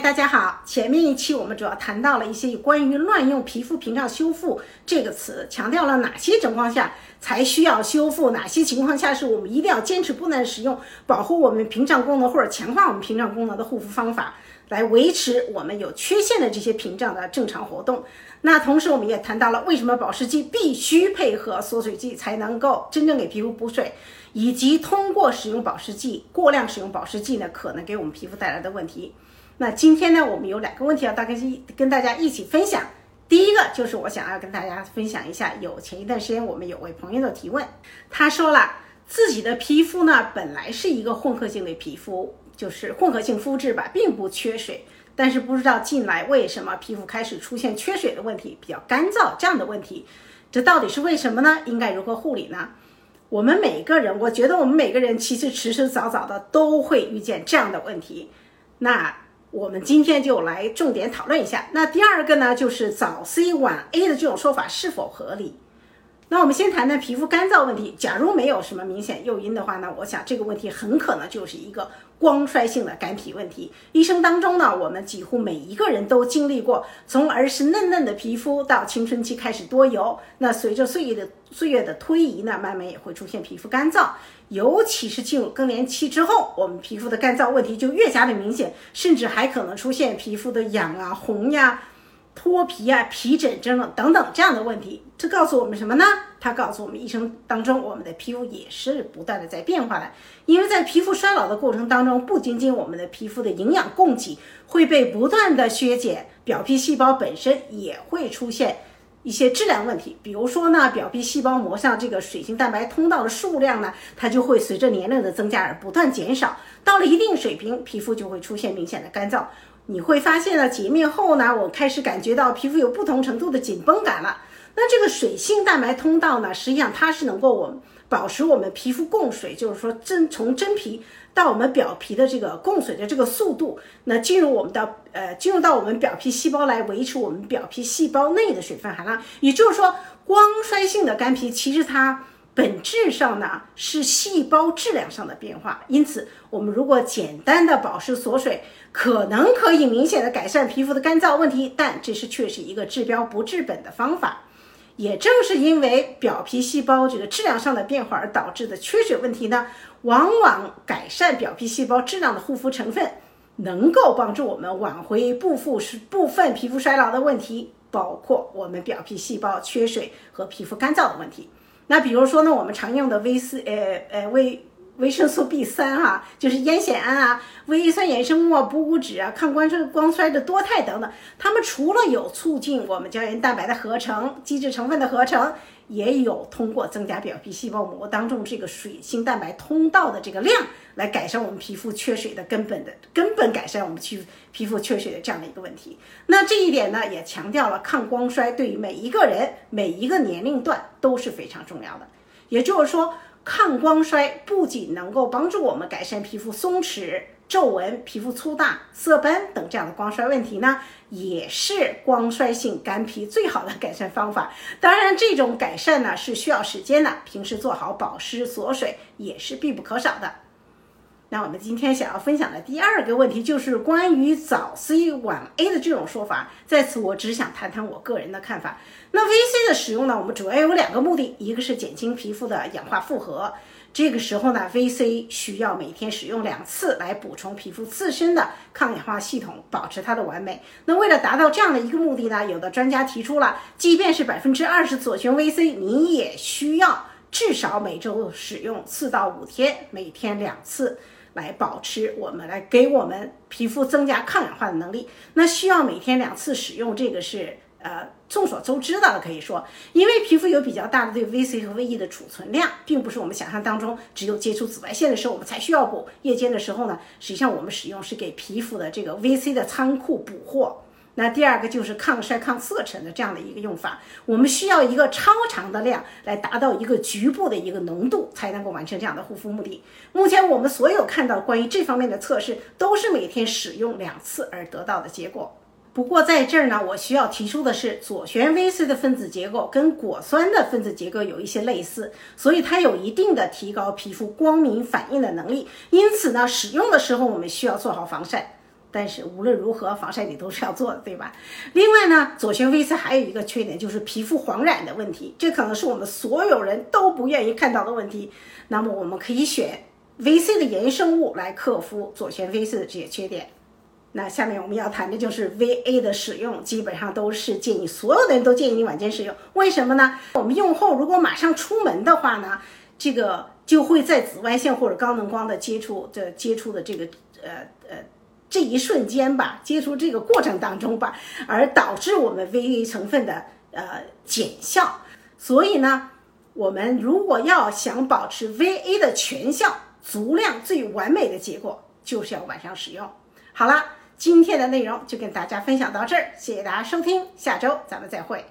大家好。前面一期我们主要谈到了一些关于乱用皮肤屏障修复这个词，强调了哪些情况下才需要修复，哪些情况下是我们一定要坚持不能使用，保护我们屏障功能或者强化我们屏障功能的护肤方法，来维持我们有缺陷的这些屏障的正常活动。那同时我们也谈到了为什么保湿剂必须配合锁水剂才能够真正给皮肤补水，以及通过使用保湿剂过量使用保湿剂呢，可能给我们皮肤带来的问题。那今天呢，我们有两个问题要大概一跟大家一起分享。第一个就是我想要跟大家分享一下，有前一段时间我们有位朋友的提问，他说了自己的皮肤呢本来是一个混合性的皮肤，就是混合性肤质吧，并不缺水，但是不知道近来为什么皮肤开始出现缺水的问题，比较干燥这样的问题，这到底是为什么呢？应该如何护理呢？我们每个人，我觉得我们每个人其实迟迟早早的都会遇见这样的问题，那。我们今天就来重点讨论一下。那第二个呢，就是早 C 晚 A 的这种说法是否合理？那我们先谈谈皮肤干燥问题。假如没有什么明显诱因的话呢，我想这个问题很可能就是一个光衰性的干皮问题。一生当中呢，我们几乎每一个人都经历过从儿时嫩嫩的皮肤到青春期开始多油，那随着岁月的岁月的推移呢，慢慢也会出现皮肤干燥。尤其是进入更年期之后，我们皮肤的干燥问题就越加的明显，甚至还可能出现皮肤的痒啊、红呀。脱皮啊、皮疹症等等这样的问题，这告诉我们什么呢？它告诉我们，一生当中我们的皮肤也是不断的在变化的。因为在皮肤衰老的过程当中，不仅仅我们的皮肤的营养供给会被不断的削减，表皮细胞本身也会出现一些质量问题。比如说呢，表皮细胞膜上这个水性蛋白通道的数量呢，它就会随着年龄的增加而不断减少。到了一定水平，皮肤就会出现明显的干燥。你会发现呢，洁面后呢，我开始感觉到皮肤有不同程度的紧绷感了。那这个水性蛋白通道呢，实际上它是能够我们保持我们皮肤供水，就是说真从真皮到我们表皮的这个供水的这个速度，那进入我们的呃进入到我们表皮细胞来维持我们表皮细胞内的水分含量。也就是说，光衰性的干皮其实它。本质上呢是细胞质量上的变化，因此我们如果简单的保湿锁水，可能可以明显的改善皮肤的干燥问题，但这是却是一个治标不治本的方法。也正是因为表皮细胞这个质量上的变化而导致的缺水问题呢，往往改善表皮细胞质量的护肤成分，能够帮助我们挽回部分部分皮肤衰老的问题，包括我们表皮细胞缺水和皮肤干燥的问题。那比如说呢，我们常用的维 C，呃呃维维生素 B 三哈，就是烟酰胺啊、维 A 酸衍生物啊、补骨脂啊、抗光衰光衰的多肽等等，它们除了有促进我们胶原蛋白的合成、基质成分的合成。也有通过增加表皮细胞膜当中这个水性蛋白通道的这个量，来改善我们皮肤缺水的根本的根本改善我们皮肤皮肤缺水的这样的一个问题。那这一点呢，也强调了抗光衰对于每一个人每一个年龄段都是非常重要的。也就是说，抗光衰不仅能够帮助我们改善皮肤松弛。皱纹、皮肤粗大、色斑等这样的光衰问题呢，也是光衰性干皮最好的改善方法。当然，这种改善呢是需要时间的，平时做好保湿锁水也是必不可少的。那我们今天想要分享的第二个问题就是关于早 C 晚 A 的这种说法，在此我只想谈谈我个人的看法。那 VC 的使用呢，我们主要有两个目的，一个是减轻皮肤的氧化负荷。这个时候呢，VC 需要每天使用两次来补充皮肤自身的抗氧化系统，保持它的完美。那为了达到这样的一个目的呢，有的专家提出了，即便是百分之二十左旋 VC，你也需要至少每周使用四到五天，每天两次来保持我们来给我们皮肤增加抗氧化的能力。那需要每天两次使用，这个是。呃，众所周知的可以说，因为皮肤有比较大的对 VC 和 VE 的储存量，并不是我们想象当中只有接触紫外线的时候我们才需要补，夜间的时候呢，实际上我们使用是给皮肤的这个 VC 的仓库补货。那第二个就是抗衰、抗色沉的这样的一个用法，我们需要一个超长的量来达到一个局部的一个浓度，才能够完成这样的护肤目的。目前我们所有看到关于这方面的测试，都是每天使用两次而得到的结果。不过在这儿呢，我需要提出的是，左旋 VC 的分子结构跟果酸的分子结构有一些类似，所以它有一定的提高皮肤光敏反应的能力。因此呢，使用的时候我们需要做好防晒。但是无论如何，防晒你都是要做的，对吧？另外呢，左旋维 C 还有一个缺点就是皮肤黄染的问题，这可能是我们所有人都不愿意看到的问题。那么我们可以选 VC 的衍生物来克服左旋维 C 的这些缺点。那下面我们要谈的就是 VA 的使用，基本上都是建议所有的人都建议你晚间使用。为什么呢？我们用后如果马上出门的话呢，这个就会在紫外线或者高能光的接触的接触的这个呃呃这一瞬间吧，接触这个过程当中吧，而导致我们 VA 成分的呃减效。所以呢，我们如果要想保持 VA 的全效、足量最完美的结果，就是要晚上使用。好了。今天的内容就跟大家分享到这儿，谢谢大家收听，下周咱们再会。